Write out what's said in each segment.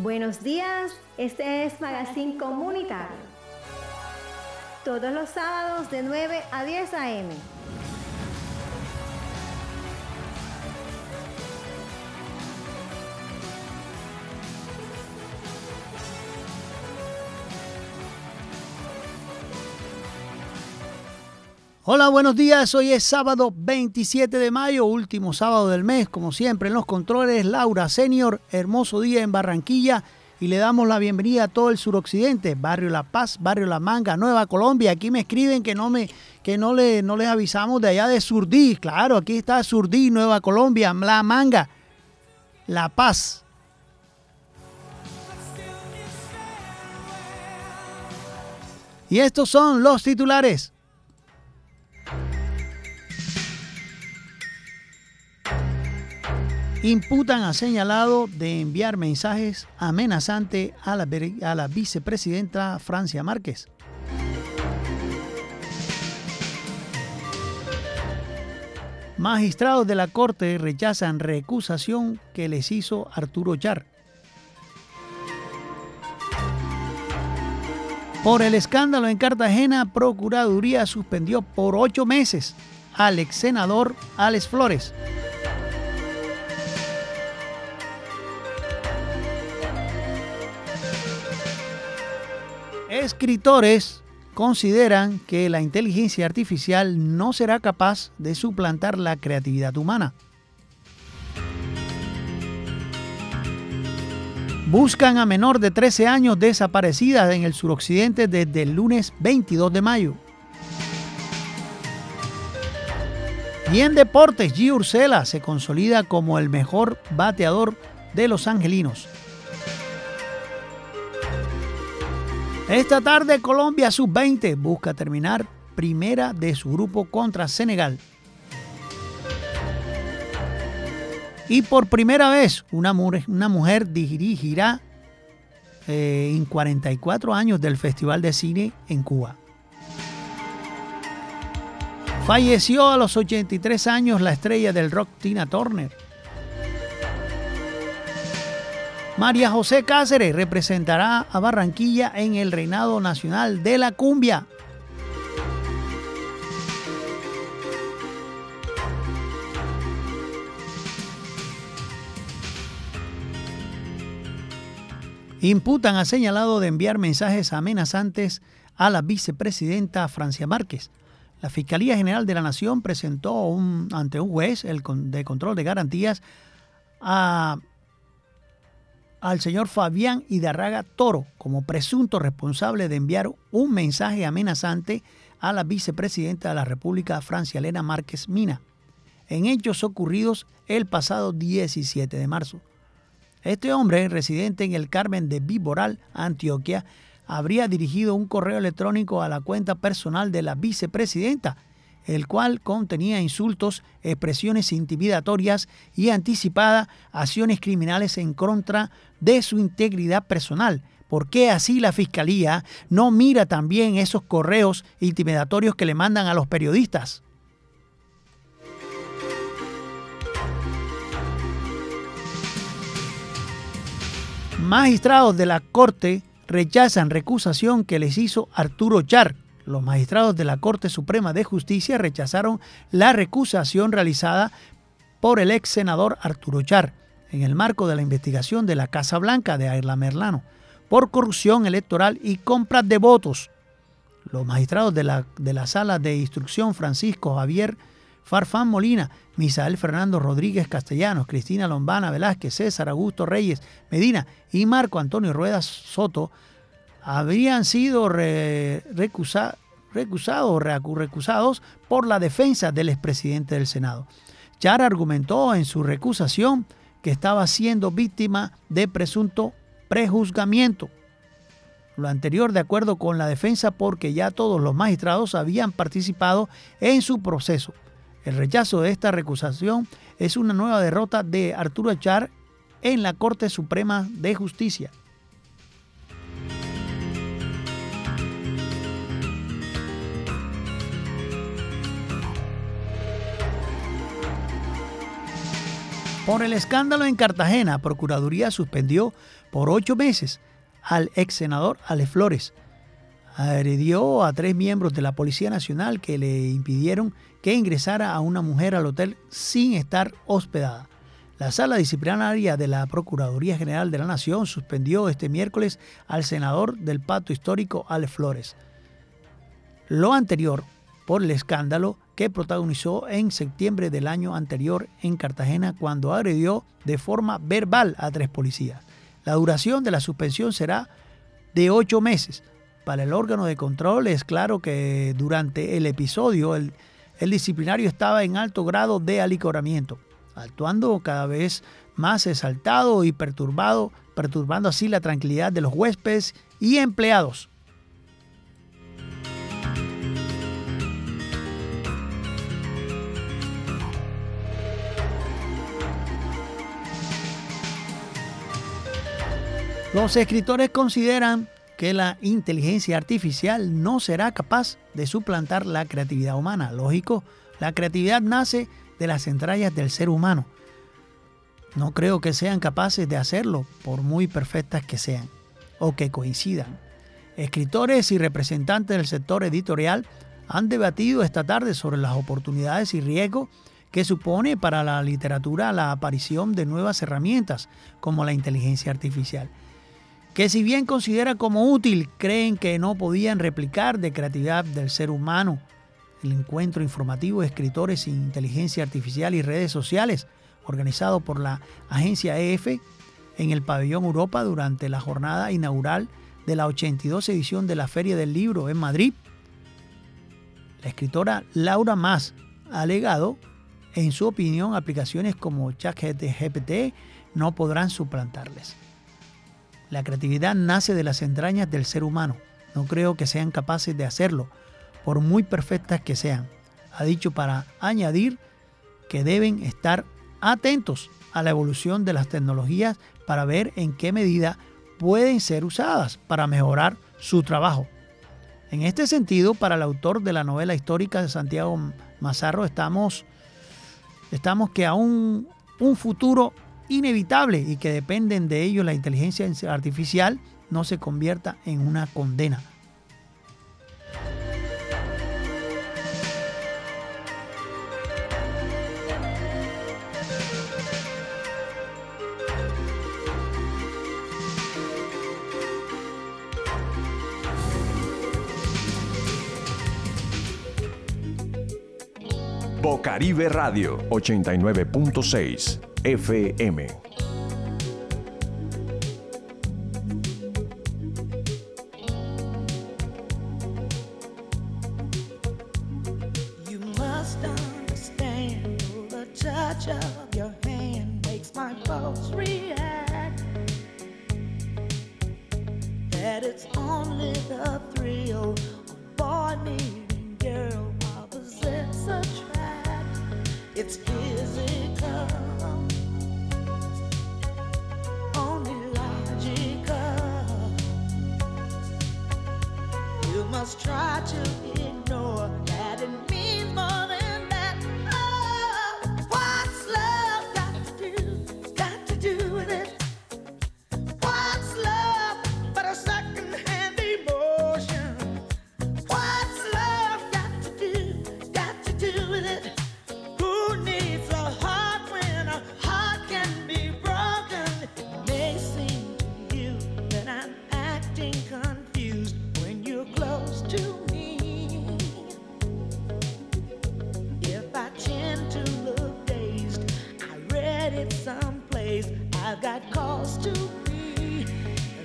Buenos días, este es Magazine Comunitario. Todos los sábados de 9 a 10 a.m. Hola, buenos días. Hoy es sábado 27 de mayo, último sábado del mes. Como siempre, en los controles, Laura Senior. Hermoso día en Barranquilla. Y le damos la bienvenida a todo el suroccidente, Barrio La Paz, Barrio La Manga, Nueva Colombia. Aquí me escriben que no me que no, le, no les avisamos de allá de Surdí. Claro, aquí está Surdí, Nueva Colombia, La Manga, La Paz. Y estos son los titulares. Imputan a señalado de enviar mensajes amenazantes a la, a la vicepresidenta Francia Márquez. Magistrados de la Corte rechazan recusación que les hizo Arturo Char. Por el escándalo en Cartagena, Procuraduría suspendió por ocho meses al ex senador Alex Flores. Escritores consideran que la inteligencia artificial no será capaz de suplantar la creatividad humana. Buscan a menor de 13 años desaparecida en el suroccidente desde el lunes 22 de mayo. Y en deportes, G. Ursela se consolida como el mejor bateador de los angelinos. Esta tarde Colombia sub-20 busca terminar primera de su grupo contra Senegal. Y por primera vez una, mujer dirigirá eh, en 44 años del Festival de Cine en Cuba. Falleció a los 83 años la estrella del rock Tina Turner. María José Cáceres representará a Barranquilla en el Reinado Nacional de la Cumbia. Imputan a señalado de enviar mensajes amenazantes a la vicepresidenta Francia Márquez. La Fiscalía General de la Nación presentó ante un juez el, de control de garantías a al señor Fabián Hidarraga Toro como presunto responsable de enviar un mensaje amenazante a la vicepresidenta de la República, Francia Elena Márquez Mina, en hechos ocurridos el pasado 17 de marzo. Este hombre, residente en el Carmen de Viboral, Antioquia, habría dirigido un correo electrónico a la cuenta personal de la vicepresidenta, el cual contenía insultos, expresiones intimidatorias y anticipada acciones criminales en contra de su integridad personal. ¿Por qué así la Fiscalía no mira también esos correos intimidatorios que le mandan a los periodistas? Magistrados de la Corte rechazan recusación que les hizo Arturo Char, los magistrados de la Corte Suprema de Justicia rechazaron la recusación realizada por el ex senador Arturo Char en el marco de la investigación de la Casa Blanca de Ayrla Merlano por corrupción electoral y compra de votos. Los magistrados de la, de la Sala de Instrucción Francisco Javier Farfán Molina, Misael Fernando Rodríguez Castellanos, Cristina Lombana Velázquez, César Augusto Reyes Medina y Marco Antonio Ruedas Soto habrían sido recusados recusados por la defensa del expresidente del Senado. Char argumentó en su recusación que estaba siendo víctima de presunto prejuzgamiento. Lo anterior de acuerdo con la defensa porque ya todos los magistrados habían participado en su proceso. El rechazo de esta recusación es una nueva derrota de Arturo Char en la Corte Suprema de Justicia. Por el escándalo en Cartagena, Procuraduría suspendió por ocho meses al ex senador Ale Flores. Agredió a tres miembros de la Policía Nacional que le impidieron que ingresara a una mujer al hotel sin estar hospedada. La sala disciplinaria de la Procuraduría General de la Nación suspendió este miércoles al senador del Pacto Histórico Ale Flores. Lo anterior por el escándalo que protagonizó en septiembre del año anterior en Cartagena cuando agredió de forma verbal a tres policías. La duración de la suspensión será de ocho meses. Para el órgano de control es claro que durante el episodio el, el disciplinario estaba en alto grado de alicoramiento actuando cada vez más exaltado y perturbado, perturbando así la tranquilidad de los huéspedes y empleados. Los escritores consideran que la inteligencia artificial no será capaz de suplantar la creatividad humana. Lógico, la creatividad nace de las entrañas del ser humano. No creo que sean capaces de hacerlo, por muy perfectas que sean, o que coincidan. Escritores y representantes del sector editorial han debatido esta tarde sobre las oportunidades y riesgos que supone para la literatura la aparición de nuevas herramientas como la inteligencia artificial, que si bien considera como útil, creen que no podían replicar de creatividad del ser humano el encuentro informativo de escritores sin inteligencia artificial y redes sociales, organizado por la agencia EF en el pabellón Europa durante la jornada inaugural de la 82 edición de la Feria del Libro en Madrid. La escritora Laura Mas ha alegado, en su opinión, aplicaciones como ChatGPT no podrán suplantarles. La creatividad nace de las entrañas del ser humano. No creo que sean capaces de hacerlo por muy perfectas que sean. Ha dicho para añadir que deben estar atentos a la evolución de las tecnologías para ver en qué medida pueden ser usadas para mejorar su trabajo. En este sentido, para el autor de la novela histórica de Santiago Mazarro, estamos, estamos que aún un futuro inevitable y que dependen de ello la inteligencia artificial no se convierta en una condena. Caribe Radio 89.6 FM.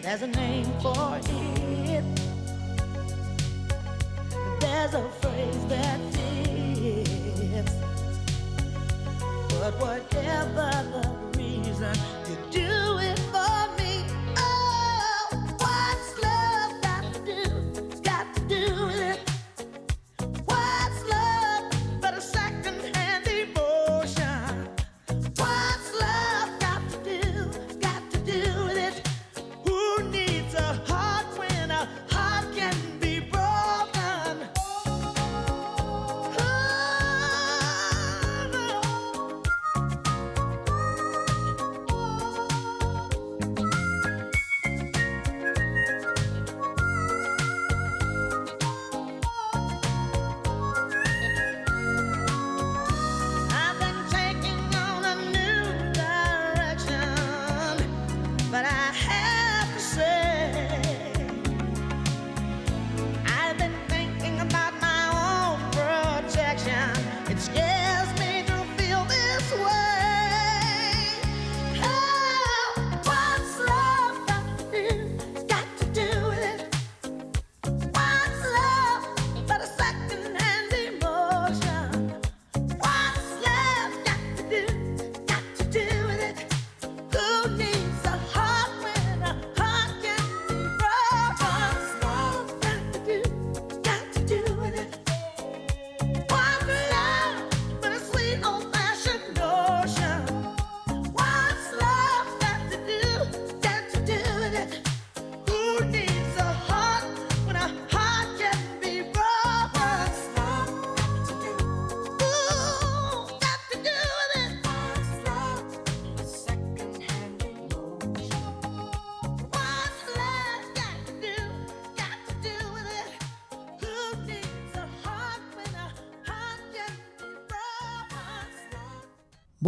There's a name for it. There's a phrase that fits. But whatever the reason, you do.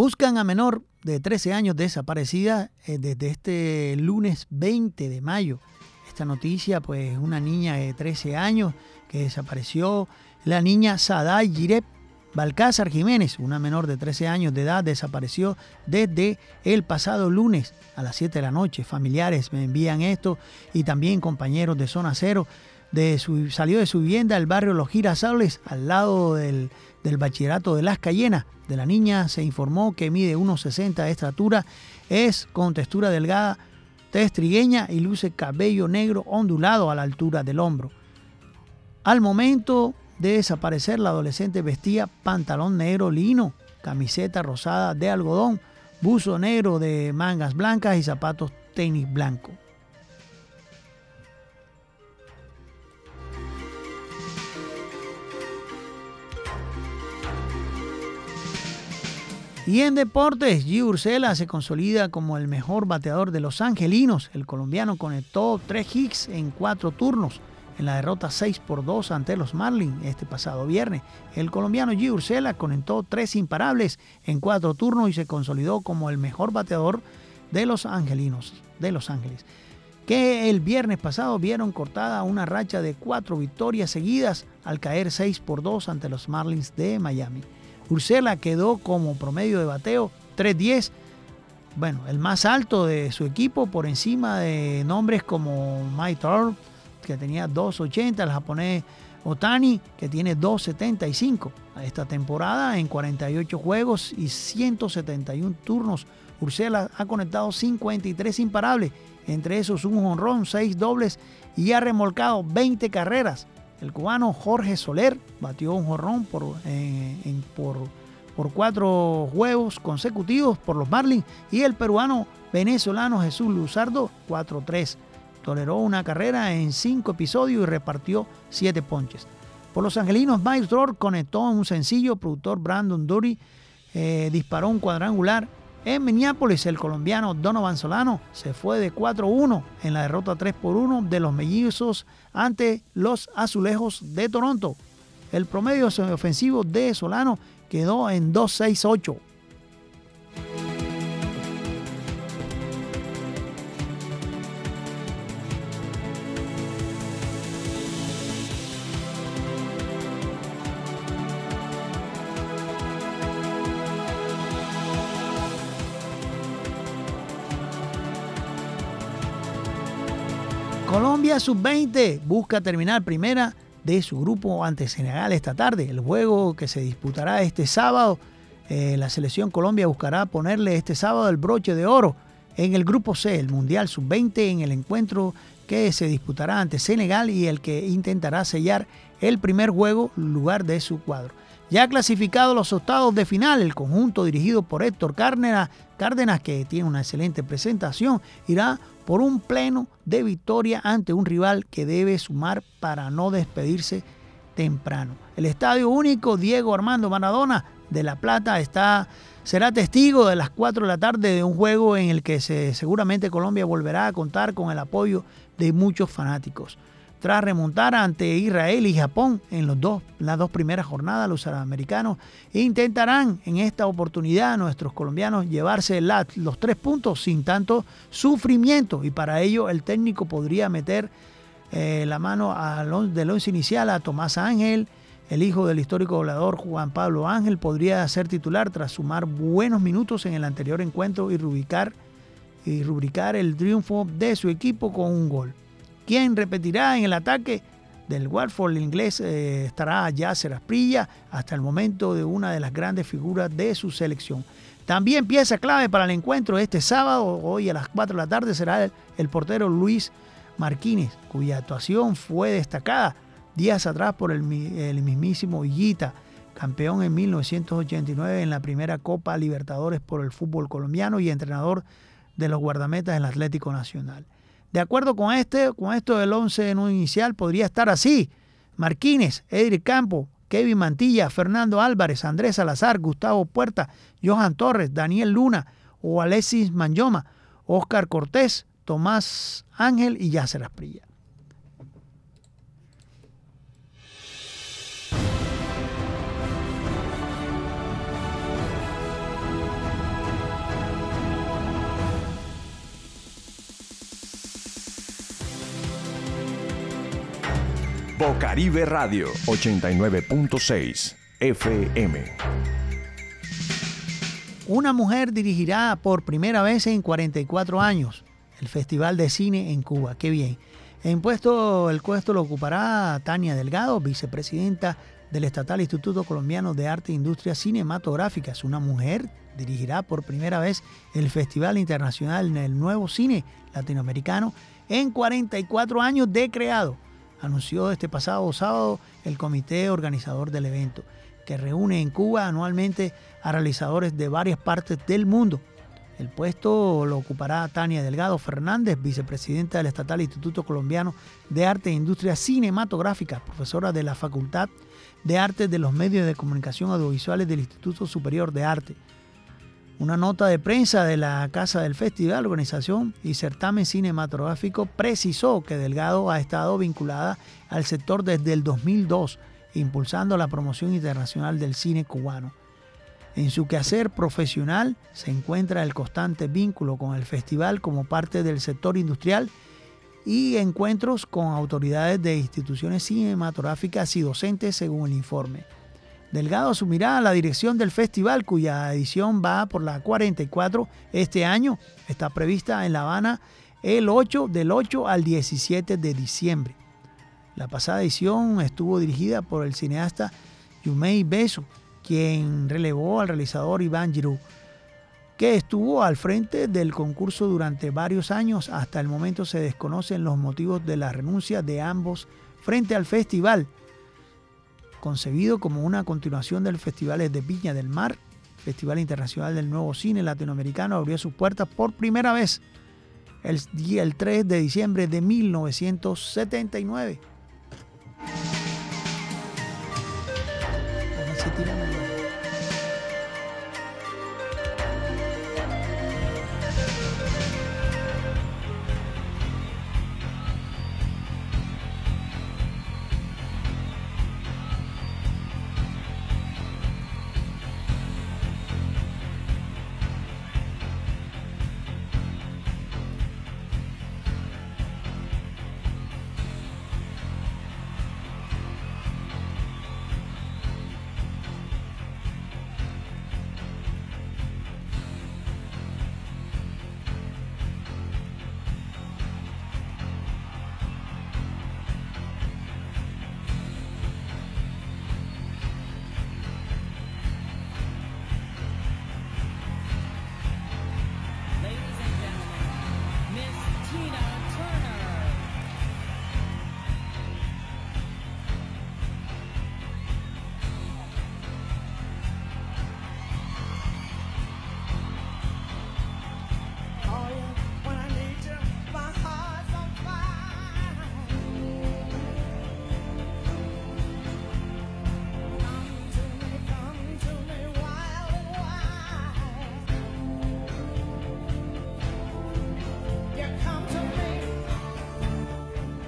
Buscan a menor de 13 años desaparecida eh, desde este lunes 20 de mayo. Esta noticia, pues una niña de 13 años que desapareció, la niña Saday Girep Balcázar Jiménez, una menor de 13 años de edad, desapareció desde el pasado lunes a las 7 de la noche. Familiares me envían esto y también compañeros de Zona Cero. De su, salió de su vivienda el barrio Los Girasoles, al lado del, del bachillerato de Las Cayenas. De la niña se informó que mide 1,60 de estatura, es con textura delgada, tez trigueña y luce cabello negro ondulado a la altura del hombro. Al momento de desaparecer, la adolescente vestía pantalón negro lino, camiseta rosada de algodón, buzo negro de mangas blancas y zapatos tenis blancos. Y en deportes, G. Ursela se consolida como el mejor bateador de los angelinos. El colombiano conectó tres hits en cuatro turnos en la derrota 6 por 2 ante los Marlins este pasado viernes. El colombiano G. Ursela conectó tres imparables en cuatro turnos y se consolidó como el mejor bateador de los angelinos, de Los Ángeles, que el viernes pasado vieron cortada una racha de cuatro victorias seguidas al caer 6 por 2 ante los Marlins de Miami. Ursela quedó como promedio de bateo 3-10, bueno, el más alto de su equipo por encima de nombres como Mike Trout, que tenía 2.80, el japonés Otani, que tiene 2.75. Esta temporada, en 48 juegos y 171 turnos, Ursela ha conectado 53 imparables, entre esos un honrón, 6 dobles y ha remolcado 20 carreras. El cubano Jorge Soler batió un jorrón por, por, por cuatro juegos consecutivos por los Marlins y el peruano venezolano Jesús Luzardo 4-3. Toleró una carrera en cinco episodios y repartió siete ponches. Por los angelinos, Miles Dror conectó un sencillo, productor Brandon Dury eh, disparó un cuadrangular en Minneapolis, el colombiano Donovan Solano se fue de 4-1 en la derrota 3-1 de los mellizos ante los azulejos de Toronto. El promedio ofensivo de Solano quedó en 2-6-8. Colombia sub-20 busca terminar primera de su grupo ante Senegal esta tarde. El juego que se disputará este sábado, eh, la selección Colombia buscará ponerle este sábado el broche de oro en el grupo C, el Mundial sub-20, en el encuentro que se disputará ante Senegal y el que intentará sellar el primer juego lugar de su cuadro. Ya clasificado los octavos de final, el conjunto dirigido por Héctor Cárdenas, Cárdenas que tiene una excelente presentación, irá por un pleno de victoria ante un rival que debe sumar para no despedirse temprano. El Estadio Único Diego Armando Maradona de La Plata está, será testigo de las 4 de la tarde de un juego en el que se, seguramente Colombia volverá a contar con el apoyo de muchos fanáticos. Tras remontar ante Israel y Japón en los dos, las dos primeras jornadas, los americanos intentarán en esta oportunidad nuestros colombianos llevarse los tres puntos sin tanto sufrimiento y para ello el técnico podría meter eh, la mano del once inicial a Tomás Ángel, el hijo del histórico volador Juan Pablo Ángel podría ser titular tras sumar buenos minutos en el anterior encuentro y y rubricar el triunfo de su equipo con un gol. ¿Quién repetirá en el ataque? Del Watford inglés eh, estará Yasser Asprilla hasta el momento de una de las grandes figuras de su selección. También pieza clave para el encuentro este sábado, hoy a las 4 de la tarde, será el, portero Luis Marquínez, cuya actuación fue destacada días atrás por el, mismísimo Higuita, campeón en 1989 en la primera Copa Libertadores por el fútbol colombiano y entrenador de los guardametas del Atlético Nacional. De acuerdo con este, con esto del 11 en un inicial, podría estar así. Marquínez, Edric Campo, Kevin Mantilla, Fernando Álvarez, Andrés Salazar, Gustavo Puerta, Johan Torres, Daniel Luna o Alexis Manyoma, Oscar Cortés, Tomás Ángel y Yasser Asprilla. Bocaribe Radio 89.6 FM. Una mujer dirigirá por primera vez en 44 años el Festival de Cine en Cuba. Qué bien. En puesto, el puesto lo ocupará Tania Delgado, vicepresidenta del Estatal Instituto Colombiano de Arte e Industria Cinematográficas. Una mujer dirigirá por primera vez el Festival Internacional del Nuevo Cine Latinoamericano en 44 años de creado anunció este pasado sábado el comité organizador del evento, que reúne en Cuba anualmente a realizadores de varias partes del mundo. El puesto lo ocupará Tania Delgado Fernández, vicepresidenta del Estatal Instituto Colombiano de Arte e Industria Cinematográfica, profesora de la Facultad de Artes de los Medios de Comunicación Audiovisuales del Instituto Superior de Arte. Una nota de prensa de la Casa del Festival, Organización y Certamen Cinematográfico precisó que Delgado ha estado vinculada al sector desde el 2002, impulsando la promoción internacional del cine cubano. En su quehacer profesional se encuentra el constante vínculo con el festival como parte del sector industrial y encuentros con autoridades de instituciones cinematográficas y docentes según el informe. Delgado asumirá la dirección del festival cuya edición va por la 44 este año. Está prevista en La Habana el 8 del 8 al 17 de diciembre. La pasada edición estuvo dirigida por el cineasta Yumei Beso, quien relevó al realizador Iván Giroux, que estuvo al frente del concurso durante varios años. Hasta el momento se desconocen los motivos de la renuncia de ambos frente al festival concebido como una continuación del Festival de Viña del Mar, Festival Internacional del Nuevo Cine Latinoamericano, abrió sus puertas por primera vez el día el 3 de diciembre de 1979.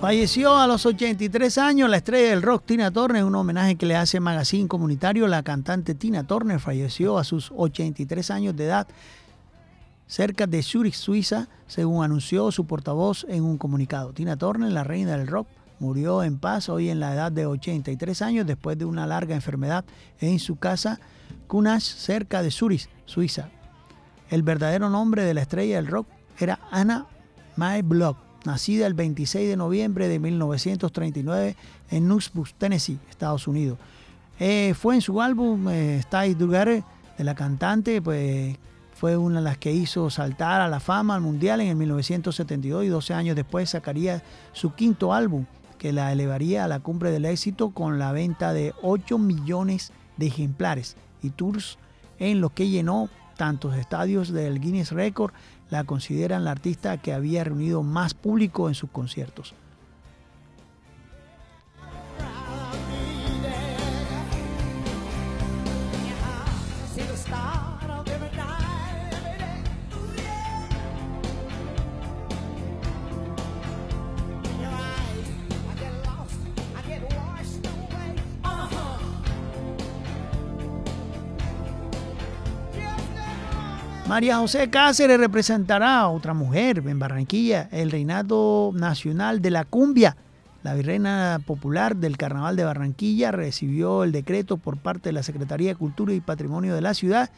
Falleció a los 83 años la estrella del rock Tina Turner, un homenaje que le hace Magazine Comunitario. La cantante Tina Turner falleció a sus 83 años de edad cerca de Zurich, Suiza, según anunció su portavoz en un comunicado. Tina Turner, la reina del rock, murió en paz hoy en la edad de 83 años después de una larga enfermedad en su casa Kunash, cerca de Zurich, Suiza. El verdadero nombre de la estrella del rock era Anna Mae Block nacida el 26 de noviembre de 1939 en Knoxville, Tennessee, Estados Unidos. Eh, fue en su álbum eh, Stay Together de la cantante, pues fue una de las que hizo saltar a la fama al mundial en el 1972 y 12 años después sacaría su quinto álbum que la elevaría a la cumbre del éxito con la venta de 8 millones de ejemplares y tours en los que llenó tantos estadios del Guinness Record la consideran la artista que había reunido más público en sus conciertos. María José Cáceres representará a otra mujer en Barranquilla, el reinado nacional de la cumbia. La Virreina Popular del Carnaval de Barranquilla recibió el decreto por parte de la Secretaría de Cultura y Patrimonio de la ciudad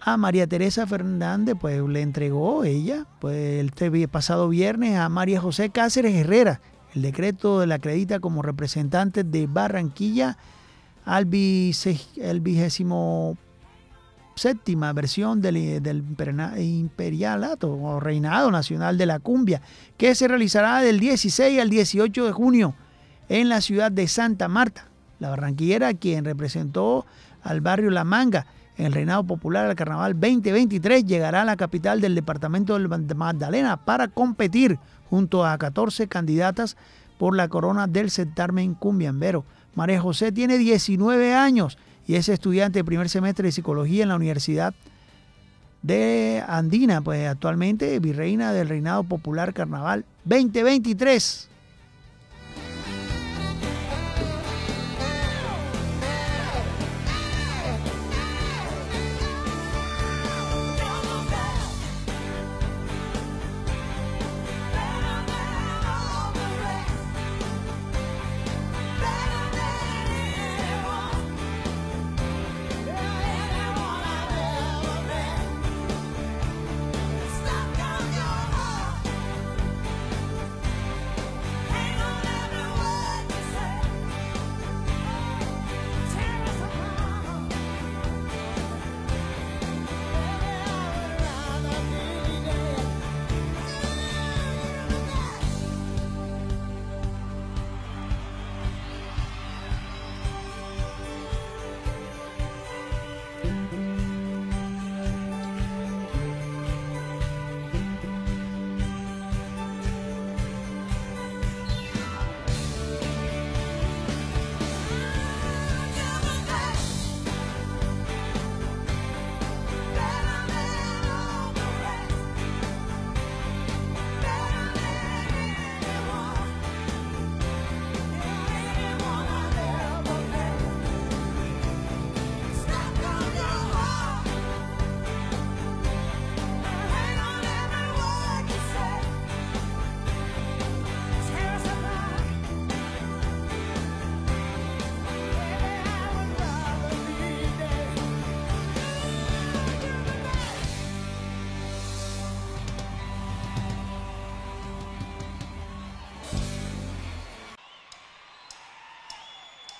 a María Teresa Fernández, pues le entregó ella, pues el pasado viernes a María José Cáceres Herrera. El decreto la acredita como representante de Barranquilla al vigésimo séptima versión del, imperialato o reinado nacional de la cumbia, que se realizará del 16 al 18 de junio en la ciudad de Santa Marta. La barranquillera, quien representó al barrio La Manga en el reinado popular al carnaval 2023, llegará a la capital del departamento de Magdalena para competir junto a 14 candidatas por la corona del certamen cumbiambero. María José tiene 19 años y es estudiante de primer semestre de psicología en la Universidad de Andina, pues actualmente virreina del Reinado Popular Carnaval 2023.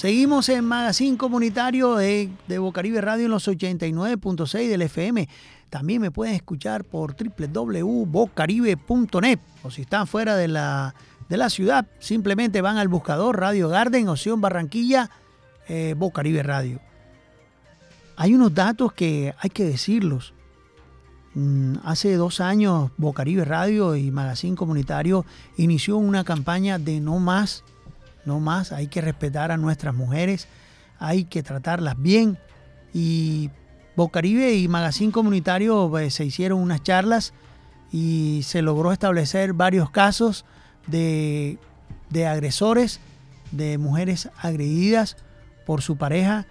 Seguimos en Magazine Comunitario de, de Bocaribe Radio en los 89.6 del FM. También me pueden escuchar por www.bocaribe.net o si están fuera de la, de la ciudad, simplemente van al buscador Radio Garden, Opción Barranquilla, eh, Bocaribe Radio. Hay unos datos que hay que decirlos. Mm, hace dos años Bocaribe Radio y Magazine Comunitario inició una campaña de no más no más, hay que respetar a nuestras mujeres, hay que tratarlas bien. Y Bocaribe y Magazine Comunitario pues, se hicieron unas charlas y se logró establecer varios casos de, de agresores, de mujeres agredidas por su pareja.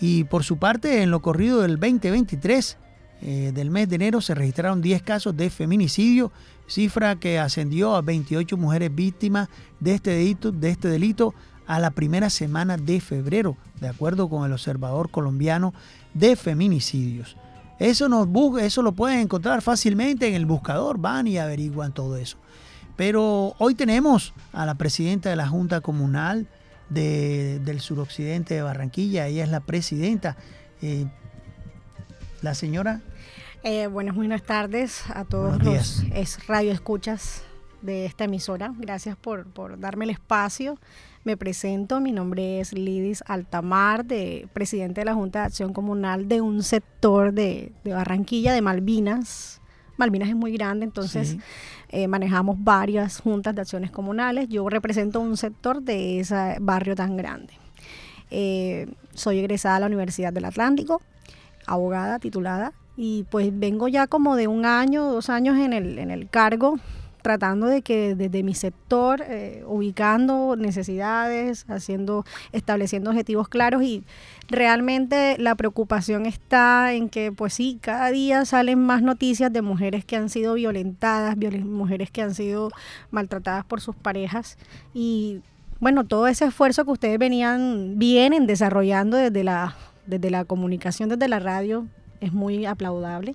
Y por su parte, en lo corrido del 2023, eh, del mes de enero, se registraron 10 casos de feminicidio cifra que ascendió a 28 mujeres víctimas de este delito, de este delito a la primera semana de febrero, de acuerdo con el Observador Colombiano de Feminicidios. Eso, nos, eso lo pueden encontrar fácilmente en el buscador, van y averiguan todo eso. Pero hoy tenemos a la presidenta de la Junta Comunal del suroccidente de Barranquilla, ella es la presidenta, eh, la señora eh, buenas, buenas tardes a todos los es radio escuchas de esta emisora. Gracias por, darme el espacio. Me presento, mi nombre es Lidis Altamar, de, presidente de la Junta de Acción Comunal de un sector de, Barranquilla, de Malvinas. Malvinas es muy grande, entonces eh, manejamos varias juntas de acciones comunales. Yo represento un sector de ese barrio tan grande. Eh, soy egresada a la Universidad del Atlántico, abogada titulada y pues vengo ya como de un año, dos años en el, en el cargo, tratando de que desde mi sector, eh, ubicando necesidades, haciendo, estableciendo objetivos claros y realmente la preocupación está en que pues sí, cada día salen más noticias de mujeres que han sido violentadas, mujeres que han sido maltratadas por sus parejas y bueno, todo ese esfuerzo que ustedes venían, vienen desarrollando desde la, desde la comunicación, desde la radio, es muy aplaudable.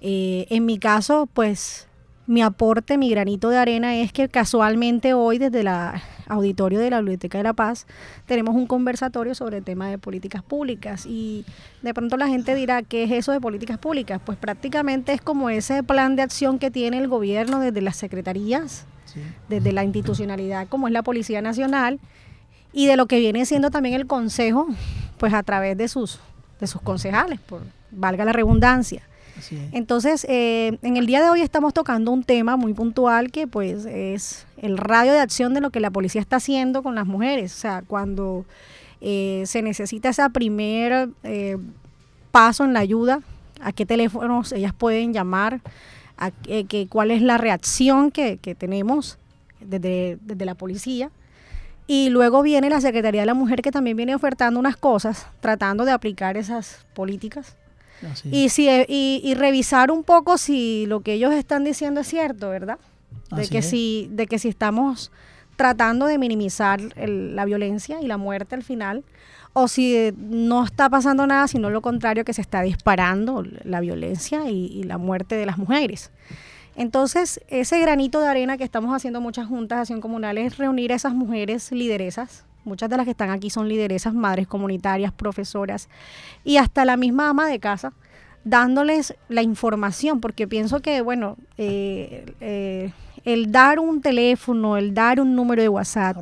Eh, en mi caso, pues mi aporte, mi granito de arena es que casualmente hoy desde el auditorio de la Biblioteca de la Paz tenemos un conversatorio sobre el tema de políticas públicas y de pronto la gente dirá, ¿qué es eso de políticas públicas? Pues prácticamente es como ese plan de acción que tiene el gobierno desde las secretarías, desde la institucionalidad como es la Policía Nacional y de lo que viene siendo también el Consejo, pues a través de sus, de sus concejales, por, valga la redundancia. Entonces, eh, en el día de hoy estamos tocando un tema muy puntual que pues es el radio de acción de lo que la policía está haciendo con las mujeres. O sea, cuando eh, se necesita ese primer eh, paso en la ayuda, a qué teléfonos ellas pueden llamar, a, que, cuál es la reacción que, que tenemos desde, desde la policía. Y luego viene la Secretaría de la Mujer que también viene ofertando unas cosas, tratando de aplicar esas políticas y, si, eh, y, revisar un poco si lo que ellos están diciendo es cierto, ¿verdad? De, que, si, de que si estamos tratando de minimizar la violencia y la muerte al final, o si no está pasando nada, sino lo contrario, que se está disparando la violencia y, y, la muerte de las mujeres. Entonces, ese granito de arena que estamos haciendo muchas juntas de acción comunal es reunir a esas mujeres lideresas Muchas de las que están aquí son lideresas, madres comunitarias, profesoras y hasta la misma ama de casa, dándoles la información, porque pienso que, bueno, eh, eh, el dar un teléfono, el dar un número de WhatsApp,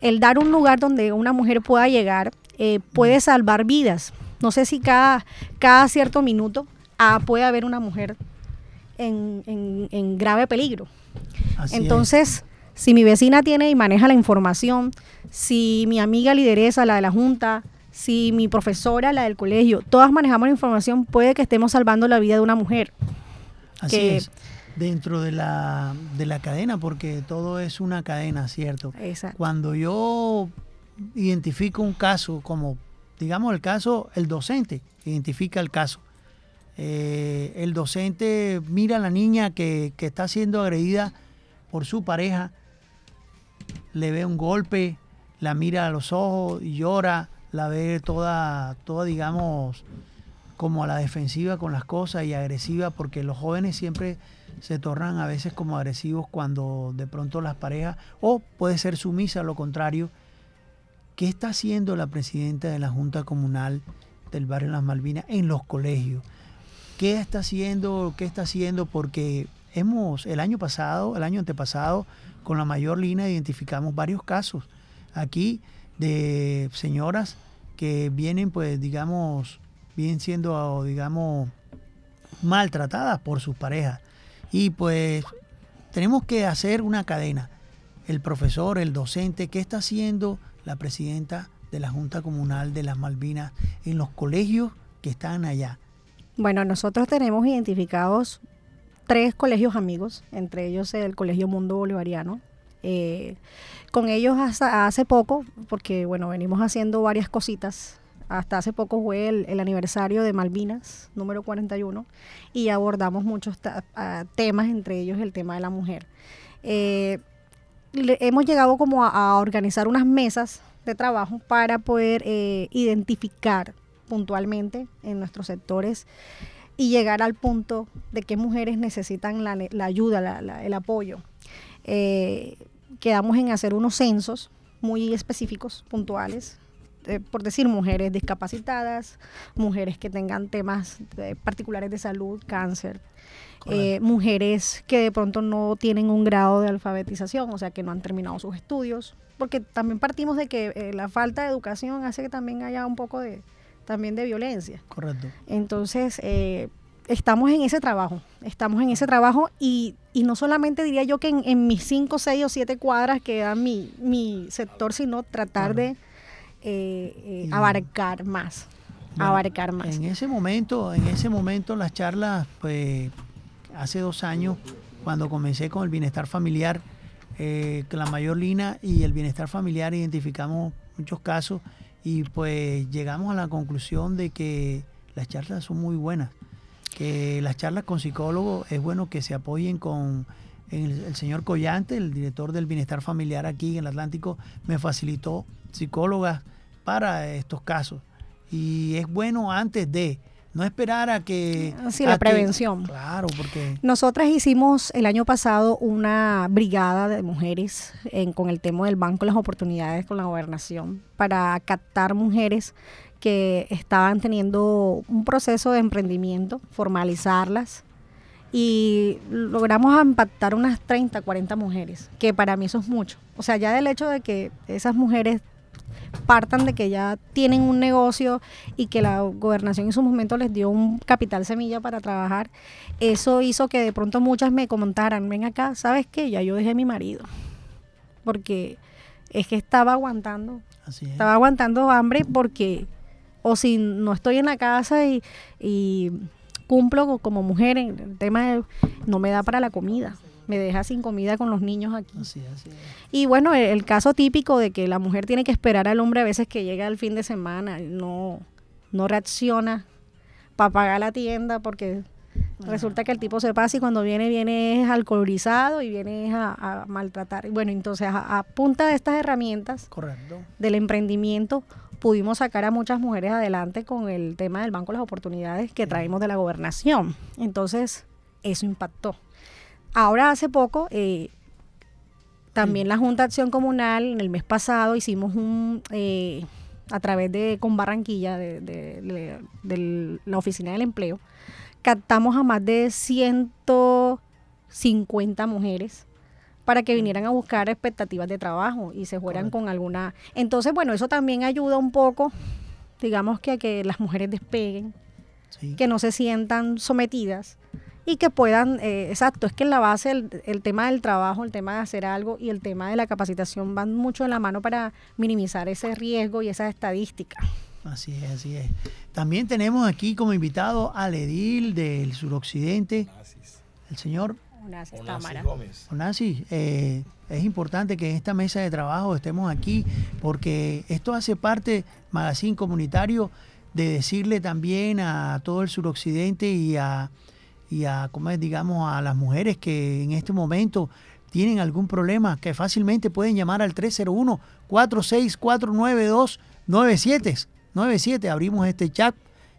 el dar un lugar donde una mujer pueda llegar, eh, puede salvar vidas. No sé si cada, cada cierto minuto ah, puede haber una mujer en, grave peligro. Entonces, si mi vecina tiene y maneja la información, si mi amiga lideresa, la de la junta, si mi profesora, la del colegio, todas manejamos la información, puede que estemos salvando la vida de una mujer. Así es. Dentro de la, de la cadena, porque todo es una cadena, ¿cierto? Exacto. Cuando yo identifico un caso, como digamos el caso, el docente identifica el caso. Eh, el docente mira a la niña que, que está siendo agredida por su pareja le ve un golpe, la mira a los ojos y llora, la ve toda, toda digamos, como a la defensiva con las cosas y agresiva, porque los jóvenes siempre se tornan a veces como agresivos cuando de pronto las parejas, o puede ser sumisa, lo contrario, ¿qué está haciendo la presidenta de la Junta Comunal del Barrio Las Malvinas en los colegios? ¿Qué está haciendo? ¿Qué está haciendo? Porque hemos, el año pasado, el año antepasado, con la mayor línea identificamos varios casos aquí de señoras que vienen, pues, digamos, vienen siendo, digamos, maltratadas por sus parejas. Y pues tenemos que hacer una cadena. El profesor, el docente, ¿qué está haciendo la presidenta de la Junta Comunal de las Malvinas en los colegios que están allá? Bueno, nosotros tenemos identificados tres colegios amigos, entre ellos el Colegio Mundo Bolivariano. Eh, con ellos hasta hace poco, porque bueno, venimos haciendo varias cositas. Hasta hace poco fue el, aniversario de Malvinas, número 41, y abordamos muchos temas, entre ellos el tema de la mujer. Eh, hemos llegado como a, organizar unas mesas de trabajo para poder eh, identificar puntualmente en nuestros sectores y llegar al punto de que mujeres necesitan la, ayuda, el apoyo. Eh, quedamos en hacer unos censos muy específicos, puntuales, eh, por decir mujeres discapacitadas, mujeres que tengan temas particulares de salud, cáncer, eh, mujeres que de pronto no tienen un grado de alfabetización, o sea, que no han terminado sus estudios, porque también partimos de que la falta de educación hace que también haya un poco de, también de violencia. Correcto. Entonces, eh, estamos en ese trabajo, estamos en ese trabajo y, y no solamente diría yo que en, mis cinco, seis o siete cuadras que da mi, mi sector, sino tratar de eh, eh, abarcar más, abarcar más. En ese momento, en ese momento las charlas, pues hace dos años, cuando comencé con el bienestar familiar, eh, la mayor línea y el bienestar familiar identificamos muchos casos y pues llegamos a la conclusión de que las charlas son muy buenas, que las charlas con psicólogos es bueno que se apoyen con el, señor Collante, el director del bienestar familiar aquí en el Atlántico, me facilitó psicólogas para estos casos. Y es bueno antes de, no esperar a que... Sí, la prevención. claro, porque... Nosotras hicimos el año pasado una brigada de mujeres con el tema del Banco las Oportunidades con la gobernación para captar mujeres que estaban teniendo un proceso de emprendimiento, formalizarlas y logramos impactar unas 30, 40 mujeres, que para mí eso es mucho. O sea, ya del hecho de que esas mujeres partan de que ya tienen un negocio y que la gobernación en su momento les dio un capital semilla para trabajar, eso hizo que de pronto muchas me comentaran, ven acá, ¿sabes qué? Ya yo dejé a mi marido, porque es que estaba aguantando, estaba aguantando hambre porque, o si no estoy en la casa y, y cumplo como mujer en el tema de, no me da para la comida me deja sin comida con los niños aquí. Y bueno, el, caso típico de que la mujer tiene que esperar al hombre a veces que llega al fin de semana, no, no reacciona para pagar la tienda porque resulta que el tipo se pasa y cuando viene, viene es alcoholizado y viene a, maltratar. Bueno, entonces a, punta de estas herramientas del emprendimiento pudimos sacar a muchas mujeres adelante con el tema del Banco de las Oportunidades que traemos de la gobernación. Entonces, eso impactó. Ahora hace poco, eh, también la Junta de Acción Comunal, en el mes pasado, hicimos un, eh, a través de con Barranquilla, de, la Oficina del Empleo, captamos a más de 150 mujeres para que vinieran a buscar expectativas de trabajo y se fueran con alguna... Entonces, bueno, eso también ayuda un poco, digamos que a que las mujeres despeguen, que no se sientan sometidas y que puedan, eh, exacto, es que en la base el, tema del trabajo, el tema de hacer algo y el tema de la capacitación van mucho de la mano para minimizar ese riesgo y esas estadísticas. Así es, así es. También tenemos aquí como invitado al edil del suroccidente, el señor Onassis Tamara. Onassis, eh, es importante que en esta mesa de trabajo estemos aquí porque esto hace parte, Magazine Comunitario, de decirle también a todo el suroccidente y a y a, como digamos, a las mujeres que en este momento tienen algún problema, que fácilmente pueden llamar al 301-4649297. 97, abrimos este chat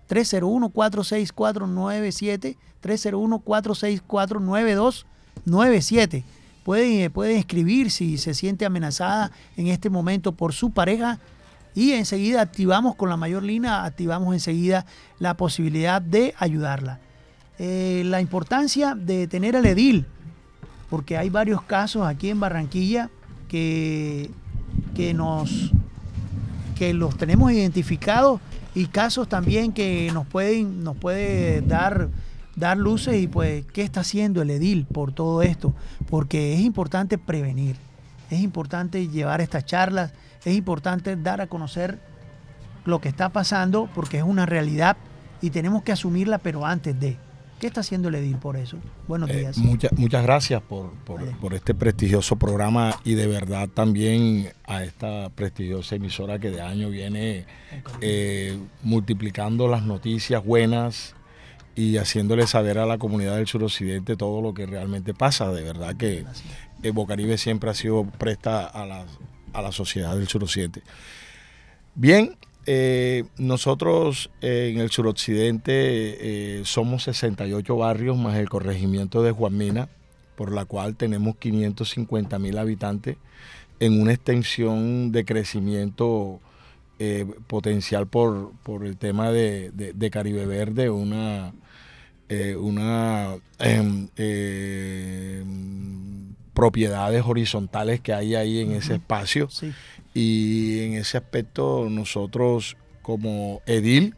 301-46497, 301-4649297. Pueden, pueden escribir si se siente amenazada en este momento por su pareja y enseguida activamos con la mayor línea, activamos enseguida la posibilidad de ayudarla. Eh, la importancia de tener al edil, porque hay varios casos aquí en Barranquilla que, que nos que los tenemos identificados y casos también que nos pueden nos puede dar dar luces y pues qué está haciendo el edil por todo esto, porque es importante prevenir, es importante llevar estas charlas, es importante dar a conocer lo que está pasando porque es una realidad y tenemos que asumirla pero antes de. ¿Qué está haciendo el edil por eso? Buenos eh, días. muchas gracias por, por, este prestigioso programa y de verdad también a esta prestigiosa emisora que de año viene eh, multiplicando las noticias buenas, y haciéndole saber a la comunidad del suroccidente todo lo que realmente pasa. De verdad que eh, Bocaribe siempre ha sido presta a la, a la sociedad del suroccidente. Bien, eh, nosotros eh, en el suroccidente somos 68 barrios más el corregimiento de Juanmina, por la cual tenemos 550 mil habitantes en una extensión de crecimiento potencial por, por, el tema de, de Caribe Verde, una eh, una em, propiedades horizontales que hay ahí en ese espacio. Y en ese aspecto nosotros como edil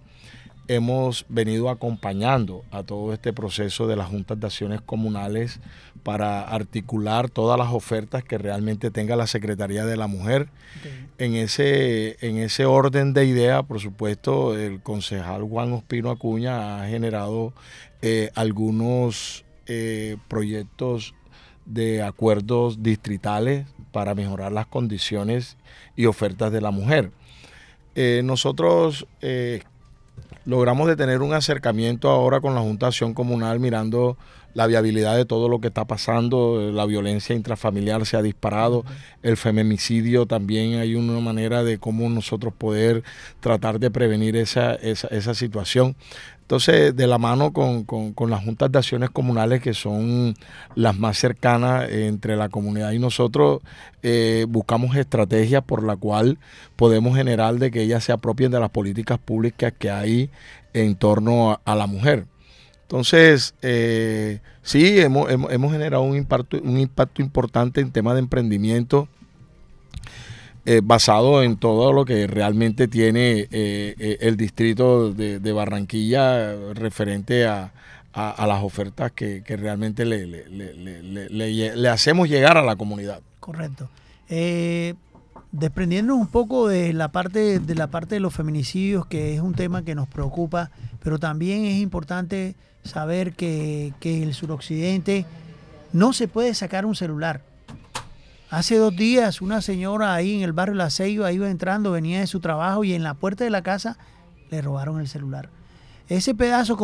hemos venido acompañando a todo este proceso de las juntas de acciones comunales para articular todas las ofertas que realmente tenga la Secretaría de la Mujer. En, ese, en ese orden de idea, por supuesto, el concejal Juan Ospino Acuña ha generado eh, algunos eh, proyectos de acuerdos distritales para mejorar las condiciones y ofertas de la mujer. Eh, nosotros logramos de tener un acercamiento ahora con la Junta Acción Comunal mirando la viabilidad de todo lo que está pasando, la violencia intrafamiliar se ha disparado, el feminicidio también hay una manera de cómo nosotros poder tratar de prevenir esa, esa, situación. Entonces, de la mano con, con, las juntas de acciones comunales que son las más cercanas entre la comunidad y nosotros, eh, buscamos estrategias por la cual podemos generar de que ellas se apropien de las políticas públicas que hay en torno a la mujer. Entonces, eh, sí, hemos, generado un impacto, un impacto importante en tema de emprendimiento eh, basado en todo lo que realmente tiene eh, el distrito de, Barranquilla referente a, las ofertas que, realmente le, le, hacemos llegar a la comunidad. Correcto. desprendiéndonos un poco de la parte de la parte de los feminicidios, que es un tema que nos preocupa, pero también es importante saber que, el suroccidente no se puede sacar un celular. Hace dos días una señora ahí en el barrio La Ceiba iba entrando, venía de su trabajo y en la puerta de la casa le robaron el celular. Ese pedazo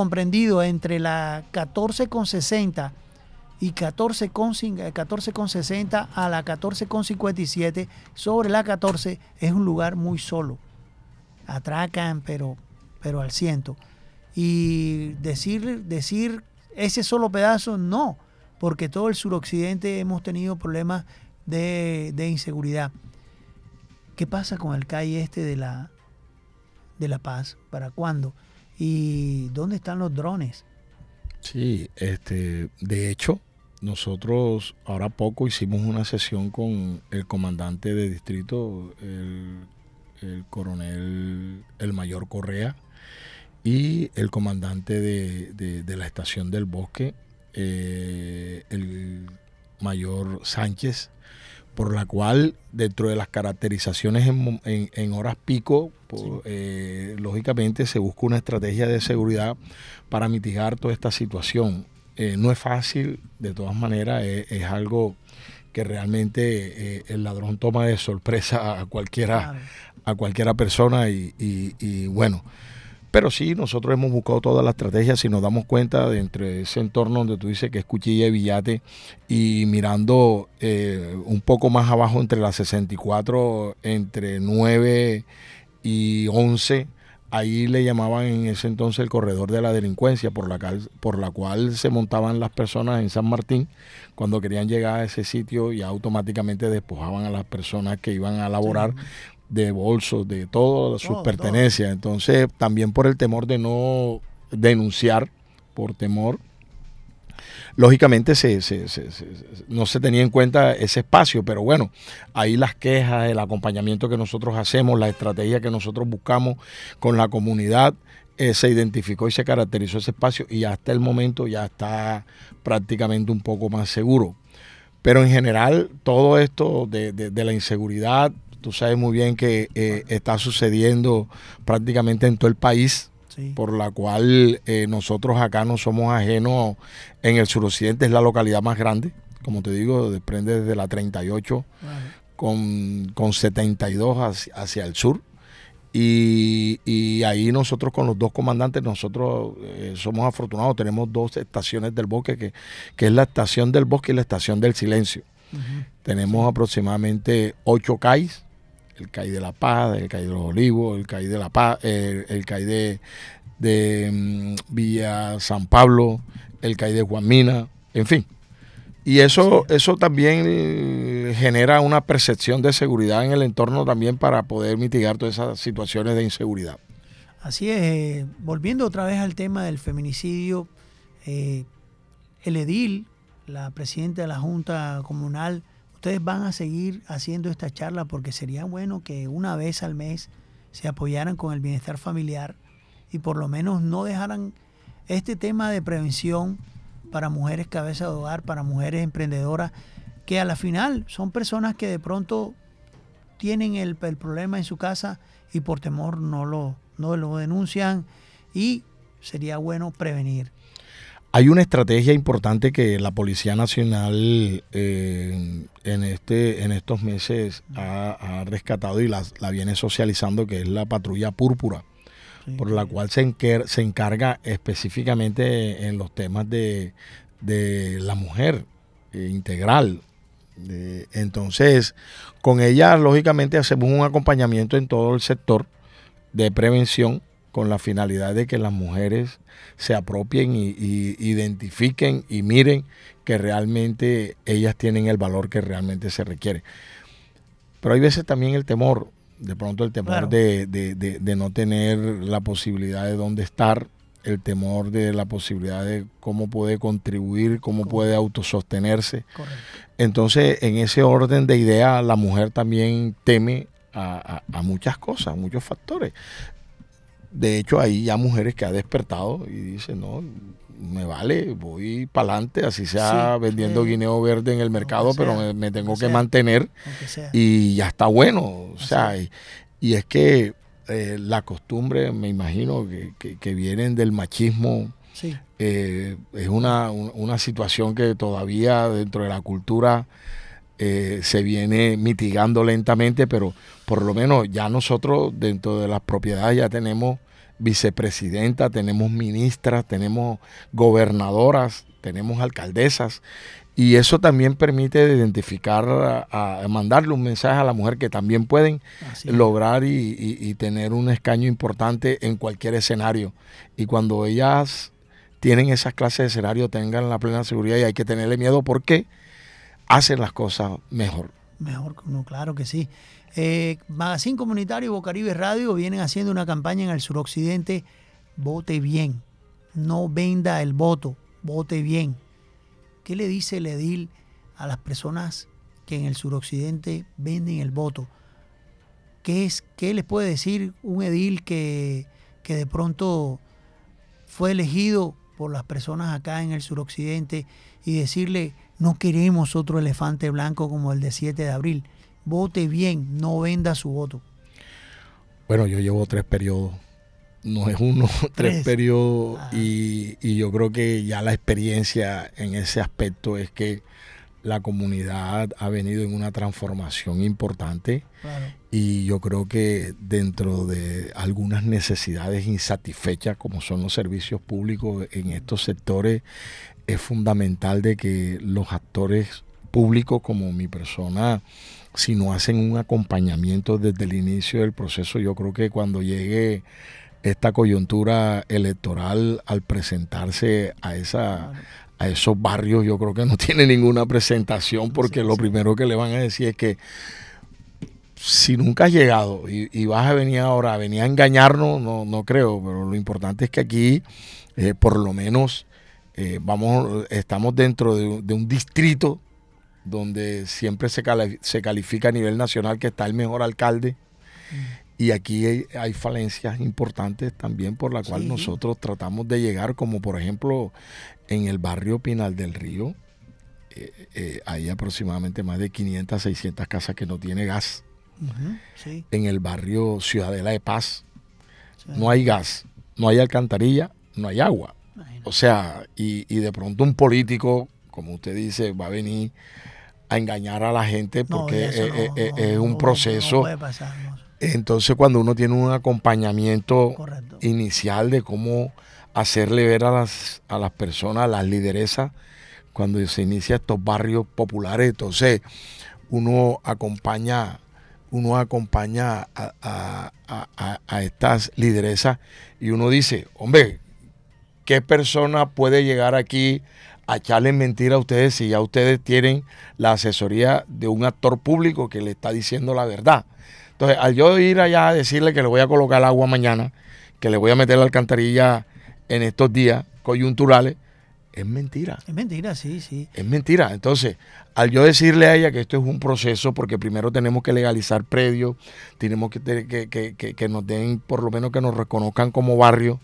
entre la 14,60 y 14,60 a la 14,57 sobre la 14 es un lugar muy solo. Atracan, pero, pero al ciento y decir, decir ese solo pedazo, no, porque todo el suroccidente hemos tenido problemas de, inseguridad. ¿Qué pasa con el calle este de la, de la Paz? ¿Para cuándo? ¿Y dónde están los drones? Sí, este, de hecho, nosotros ahora poco hicimos una sesión con el comandante de distrito, el, el coronel, el mayor Correa, y el comandante de, la estación del bosque, eh, el mayor Sánchez, por la cual dentro de las caracterizaciones en, horas pico, pues, eh, lógicamente se busca una estrategia de seguridad para mitigar toda esta situación. Eh, no es fácil, de todas maneras, es, algo que realmente el ladrón toma de sorpresa a cualquiera, a cualquiera persona y, y bueno. Pero sí, nosotros hemos buscado todas las estrategias. Y nos damos cuenta de entre ese entorno donde tú dices que es Cuchilla y Villate y mirando eh, un poco más abajo entre las 64, entre 9 y 11, ahí le llamaban en ese entonces el corredor de la delincuencia por la, por la cual se montaban las personas en San Martín cuando querían llegar a ese sitio y automáticamente despojaban a las personas que iban a laborar de bolsos, de todas sus pertenencias. Entonces, también por el temor de no denunciar, por temor, lógicamente se, no se tenía en cuenta ese espacio, pero bueno, ahí las quejas, el acompañamiento que nosotros hacemos, la estrategia que nosotros buscamos con la comunidad, eh, se identificó y se caracterizó ese espacio y hasta el momento ya está prácticamente un poco más seguro. Pero en general, todo esto de la inseguridad, Tú sabes muy bien que eh, está sucediendo prácticamente en todo el país, por la cual eh, nosotros acá no somos ajenos. En el suroccidente es la localidad más grande, como te digo, desprende desde la 38 con, con 72 hacia, hacia el sur. Y, ahí nosotros con los dos comandantes, nosotros eh, somos afortunados, tenemos dos estaciones del bosque, que, que, es la estación del bosque y la estación del silencio. Tenemos aproximadamente ocho CAIs el CAI de La Paz, el CAI de los Olivos, el CAI de La Paz, el, CAI de, de mm, Villa San Pablo, el CAI de Juanmina, en fin. Y eso, eso también eh, genera una percepción de seguridad en el entorno también para poder mitigar todas esas situaciones de inseguridad. Así es, eh, volviendo otra vez al tema del feminicidio, eh, el edil, la presidenta de la Junta Comunal, ustedes van a seguir haciendo esta charla porque sería bueno que una vez al mes se apoyaran con el bienestar familiar y por lo menos no dejaran este tema de prevención para mujeres cabeza de hogar, para mujeres emprendedoras, que a la final son personas que de pronto tienen el, problema en su casa y por temor no lo, no lo denuncian y sería bueno prevenir. Hay una estrategia importante que la Policía Nacional eh, en, este, en estos meses ha, rescatado y la, viene socializando, que es la patrulla púrpura, por la cual se, se encarga específicamente en los temas de, la mujer eh, integral. entonces, con ella, lógicamente, hacemos un acompañamiento en todo el sector de prevención con la finalidad de que las mujeres se apropien y, identifiquen y miren que realmente ellas tienen el valor que realmente se requiere. Pero hay veces también el temor, de pronto el temor de, no tener la posibilidad de dónde estar, el temor de la posibilidad de cómo puede contribuir, cómo puede autosostenerse. Entonces, en ese orden de idea, la mujer también teme a, a, muchas cosas, a muchos factores de hecho, hay ya mujeres que ha despertado y dicen, no, me vale, voy para adelante, así sea vendiendo guineo verde en el mercado, pero me, tengo que mantener y ya está bueno. O sea, y, es que eh, la costumbre, me imagino, que, vienen del machismo, eh, es una, una, situación que todavía dentro de la cultura eh, se viene mitigando lentamente, pero por lo menos ya nosotros dentro de las propiedades ya tenemos vicepresidenta, tenemos ministras, tenemos gobernadoras, tenemos alcaldesas. Y eso también permite identificar, a, mandarle un mensaje a la mujer que también pueden lograr y, tener un escaño importante en cualquier escenario. Y cuando ellas tienen esas clases de escenario, tengan la plena seguridad y hay que tenerle miedo porque hacen las cosas mejor. Mejor, no, claro que sí. Eh, Magazine Comunitario y Bocaribe Radio vienen haciendo una campaña en el suroccidente. Vote bien. No venda el voto. Vote bien. ¿Qué le dice el edil a las personas que en el suroccidente venden el voto? ¿Qué, es, qué les puede decir un edil que, que de pronto fue elegido por las personas acá en el suroccidente y decirle no queremos otro elefante blanco como el de 7 de abril? Vote bien, no venda su voto. Bueno, yo llevo tres periodos, no es uno, tres, periodos. Ah. y, yo creo que ya la experiencia en ese aspecto es que la comunidad ha venido en una transformación importante. Y yo creo que dentro de algunas necesidades insatisfechas como son los servicios públicos en estos sectores es fundamental de que los actores públicos como mi persona si no hacen un acompañamiento desde el inicio del proceso, yo creo que cuando llegue esta coyuntura electoral al presentarse a esa a esos barrios, yo creo que no tiene ninguna presentación porque lo primero que le van a decir es que si nunca has llegado y, vas a venir ahora, a venir a engañarnos, no, no creo, pero lo importante es que aquí, eh, por lo menos, eh, vamos, estamos dentro de, un distrito donde siempre se, se, califica a nivel nacional que está el mejor alcalde. Y aquí hay, falencias importantes también por la cual nosotros tratamos de llegar, como por ejemplo en el barrio Pinal del Río, eh, hay aproximadamente más de 500, 600 casas que no tiene gas en el barrio Ciudadela de Paz. No hay gas, no hay alcantarilla, no hay agua. O sea, y, de pronto un político, como usted dice, va a venir a engañar a la gente porque es, un proceso. Entonces, cuando uno tiene un acompañamiento inicial de cómo hacerle ver a las, a las personas, a las lideresas, cuando se inicia estos barrios populares, entonces uno acompaña uno acompaña a, estas lideresas y uno dice, hombre, ¿qué persona puede llegar aquí a echarle mentira a ustedes si ya ustedes tienen la asesoría de un actor público que le está diciendo la verdad? Entonces, al yo ir allá a decirle que le voy a colocar agua mañana, que le voy a meter la alcantarilla en estos días coyunturales, es mentira. Es mentira, sí, sí. Es mentira. Entonces, al yo decirle a ella que esto es un proceso, porque primero tenemos que legalizar predios, tenemos que, que, que, nos den, por lo menos que nos reconozcan como barrio,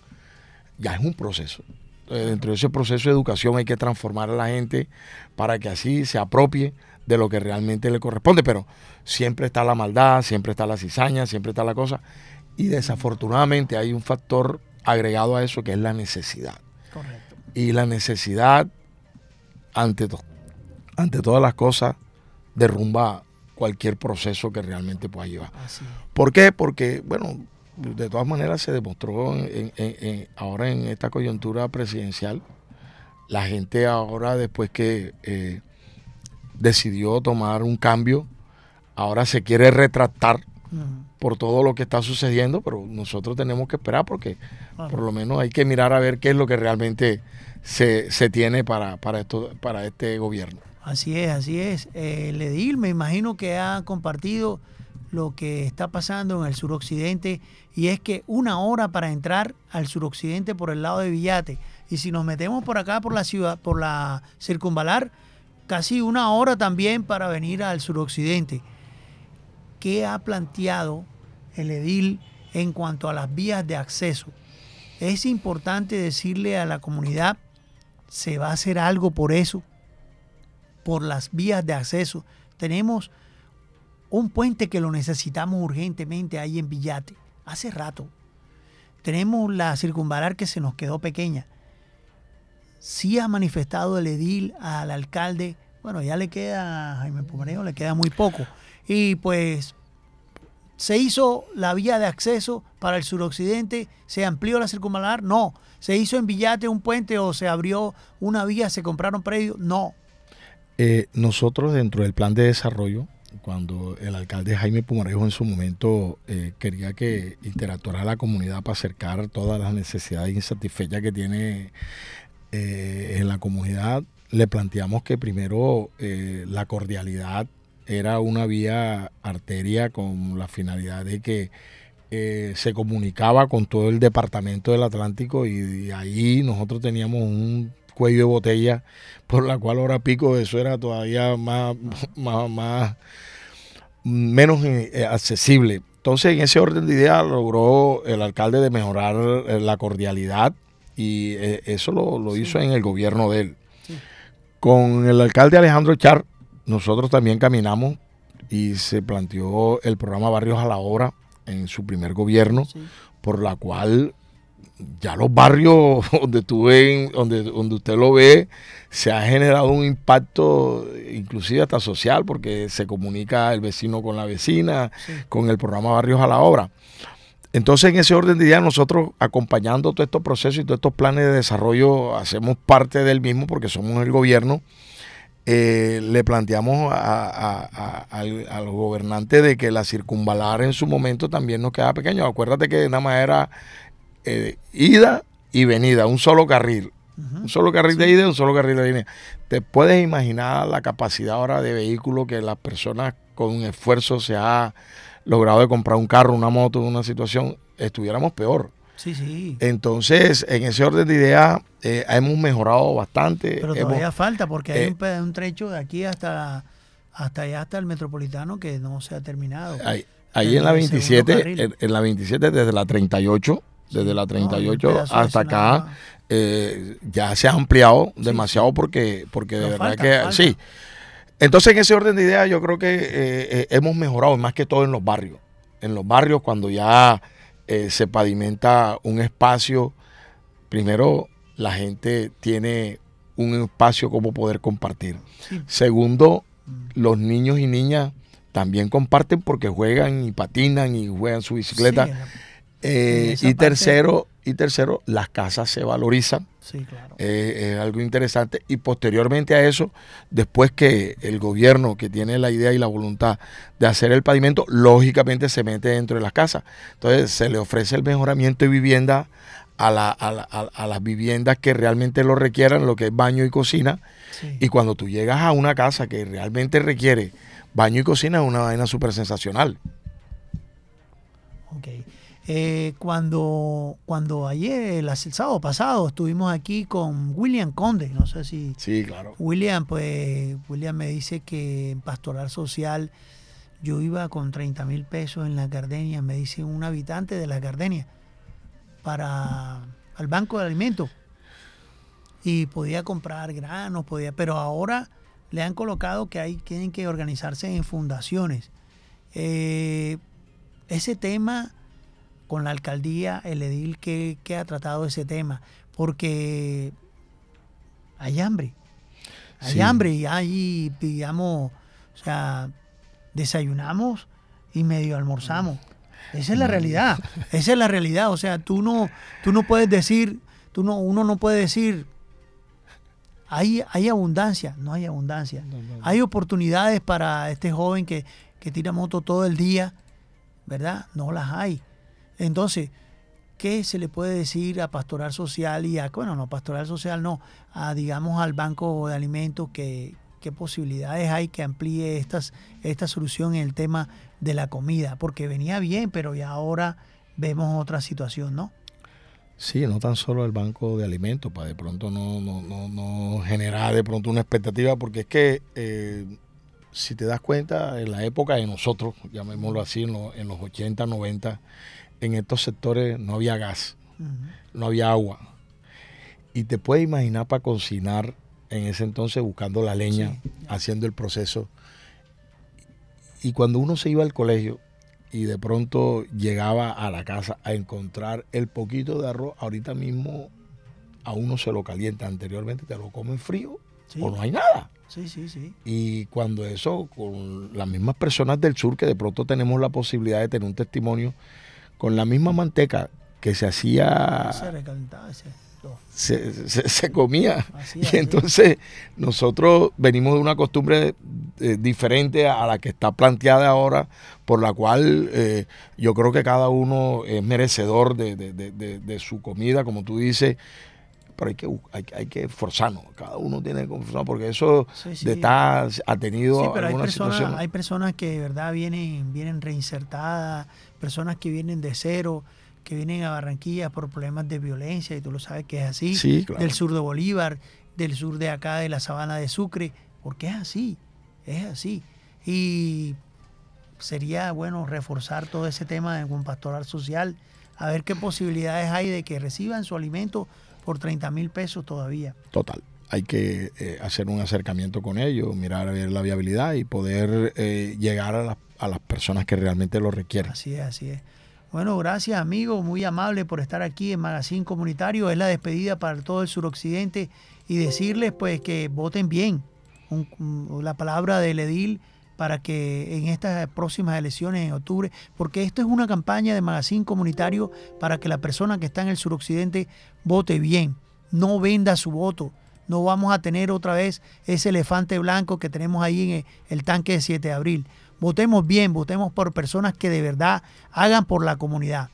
ya es un proceso. Dentro de ese proceso de educación hay que transformar a la gente para que así se apropie de lo que realmente le corresponde. Pero siempre está la maldad, siempre está la cizaña, siempre está la cosa. Y desafortunadamente hay un factor agregado a eso que es la necesidad. Correcto. Y la necesidad, ante, ante todas las cosas, derrumba cualquier proceso que realmente pueda llevar. ¿Por qué? Porque, bueno, de todas maneras se demostró ahora en esta coyuntura presidencial, la gente ahora después que eh, decidió tomar un cambio, ahora se quiere retractar por todo lo que está sucediendo, pero nosotros tenemos que esperar porque por lo menos hay que mirar a ver qué es lo que realmente se, se tiene para, para, esto, para este gobierno. Así es, así es. Eh, el edil me imagino que ha compartido lo que está pasando en el suroccidente y es que una hora para entrar al suroccidente por el lado de Villate y si nos metemos por acá por la ciudad, por la circunvalar, casi una hora también para venir al suroccidente. ¿Qué ha planteado el edil en cuanto a las vías de acceso? Es importante decirle a la comunidad, se va a hacer algo por eso por las vías de acceso. Tenemos un puente que lo necesitamos urgentemente ahí en Villate, hace rato. Tenemos la circunvalar que se nos quedó pequeña. Sí ha manifestado el edil al alcalde, bueno, ya le queda, Jaime Pomereo le queda muy poco. Y pues se hizo la vía de acceso para el suroccidente, se amplió la circunvalar, no. Se hizo en Villate un puente o se abrió una vía, se compraron predios, no. Eh, nosotros dentro del plan de desarrollo, cuando el alcalde Jaime Pumarejo en su momento eh, quería que interactuara la comunidad para acercar todas las necesidades insatisfechas que tiene eh, en la comunidad, le planteamos que primero la cordialidad era una vía arteria con la finalidad de que se comunicaba con todo el departamento del Atlántico y ahí nosotros teníamos un cuello de botella, por la cual ahora pico eso era todavía más, más, menos eh, accesible. Entonces, en ese orden de ideas logró el alcalde de mejorar eh, la cordialidad y eh, eso lo, hizo en el gobierno de él. Con el alcalde Alejandro Char, nosotros también caminamos y se planteó el programa Barrios a la Obra en su primer gobierno, por la cual ya los barrios donde tú ven, donde, donde usted lo ve, se ha generado un impacto inclusive hasta social, porque se comunica el vecino con la vecina, con el programa Barrios a la Obra. Entonces, en ese orden de ideas, nosotros acompañando todos estos procesos y todos estos planes de desarrollo, hacemos parte del mismo porque somos el gobierno. Eh, le planteamos a, los gobernantes de que la circunvalar en su momento también nos queda pequeño. Acuérdate que nada más era eh, ida y venida, un solo carril. Un solo carril de ida y un solo carril de línea. ¿Te puedes imaginar la capacidad ahora de vehículo que las personas con un esfuerzo se ha logrado de comprar un carro, una moto, una situación, estuviéramos peor? Sí, sí. Entonces, en ese orden de ideas, eh, hemos mejorado bastante. Pero todavía falta porque hay eh, un, trecho de aquí hasta, hasta allá, hasta el metropolitano que no se ha terminado. Ahí, en la 27, en, la 27 desde la 38, desde la 38 hasta acá, eh, ya se ha ampliado demasiado porque, porque de verdad que sí. Entonces, en ese orden de ideas, yo creo que eh, eh, hemos mejorado, más que todo en los barrios. En los barrios, cuando ya se pavimenta un espacio, primero la gente tiene un espacio como poder compartir. Segundo, mm. los niños y niñas también comparten porque juegan y patinan y juegan su bicicleta. Y tercero, y tercero, las casas se valorizan. Sí, claro. Eh, es algo interesante. Y posteriormente a eso, después que el gobierno que tiene la idea y la voluntad de hacer el pavimento, lógicamente se mete dentro de las casas. Entonces se le ofrece el mejoramiento de vivienda a, las viviendas que realmente lo requieran, lo que es baño y cocina. Y cuando tú llegas a una casa que realmente requiere baño y cocina, es una vaina súper sensacional. Okay. Eh, cuando, cuando ayer, el, sábado pasado, estuvimos aquí con William Conde, no sé si... Sí, claro. William, pues, William me dice que en Pastoral Social yo iba con 30 mil pesos en la Gardenia, me dice un habitante de la Gardenia, para el banco de alimentos. Y podía comprar granos, podía, pero ahora le han colocado que hay, tienen que organizarse en fundaciones. Eh, ese tema con la alcaldía, el edil que, ha tratado ese tema, porque hay hambre. Hay hambre y hay, digamos, o sea, desayunamos y medio almorzamos. Esa es la realidad. Esa es la realidad. O sea, tú no, tú no puedes decir, tú no, uno no puede decir, hay, hay abundancia, no hay abundancia. Hay oportunidades para este joven que, que tira moto todo el día, ¿verdad? No las hay. Entonces, ¿qué se le puede decir a Pastoral Social y a, bueno, no, Pastoral Social no, a, digamos, al Banco de Alimentos, que, qué posibilidades hay que amplíe estas, esta solución en el tema de la comida? Porque venía bien, pero ya ahora vemos otra situación, ¿no? Sí, no tan solo el banco de alimentos, para de pronto no, no, no, no generar de pronto una expectativa, porque es que eh, si te das cuenta, en la época de nosotros, llamémoslo así, en los 80, 90, en estos sectores no había gas, no había agua. Y te puedes imaginar para cocinar en ese entonces buscando la leña, haciendo el proceso. Y cuando uno se iba al colegio y de pronto llegaba a la casa a encontrar el poquito de arroz, ahorita mismo a uno se lo calienta. Anteriormente te lo comen frío o no hay nada. Sí, sí, sí. Y cuando eso, con las mismas personas del sur, que de pronto tenemos la posibilidad de tener un testimonio con la misma manteca que se hacía... Se, se, comía. y entonces nosotros venimos de una costumbre eh, diferente a la que está planteada ahora, por la cual eh, yo creo que cada uno es merecedor de, su comida, como tú dices, pero hay que, hay, hay que esforzarnos, cada uno tiene que esforzarnos, porque eso de estar ha tenido sí, pero hay personas, hay personas que de verdad vienen, vienen reinsertadas, personas que vienen de cero, que vienen a Barranquilla por problemas de violencia, y tú lo sabes que es así, del sur de Bolívar, del sur de acá, de la sabana de Sucre, porque es así, es así. Y sería bueno reforzar todo ese tema un pastoral social, a ver qué posibilidades hay de que reciban su alimento por 30 mil pesos todavía. Total. Hay que eh, hacer un acercamiento con ellos, mirar a ver la viabilidad y poder eh, llegar a las a las personas que realmente lo requieren. Así es, así es. Bueno, gracias amigo, muy amable por estar aquí en Magazine Comunitario. Es la despedida para todo el suroccidente y decirles pues que voten bien la palabra del edil para que en estas próximas elecciones en octubre, porque esto es una campaña de Magazine Comunitario para que la persona que está en el suroccidente vote bien, no venda su voto. No vamos a tener otra vez ese elefante blanco que tenemos ahí en el tanque de 7 de abril. Votemos bien, votemos por personas que de verdad hagan por la comunidad.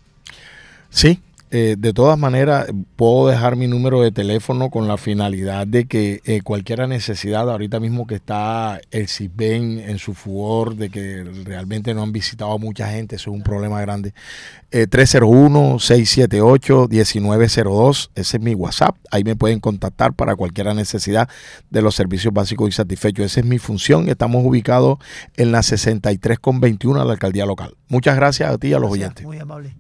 Sí, Eh, de todas maneras, puedo dejar mi número de teléfono con la finalidad de que eh, cualquier necesidad, ahorita mismo que está el CISBEN en su furor, de que realmente no han visitado a mucha gente, eso es un problema grande. 301-678-1902, eh, ese es mi WhatsApp, ahí me pueden contactar para cualquier necesidad de los servicios básicos y satisfechos. Esa es mi función, estamos ubicados en la 63 con 21 de la alcaldía local. Muchas gracias a ti y a los oyentes. Muy amable.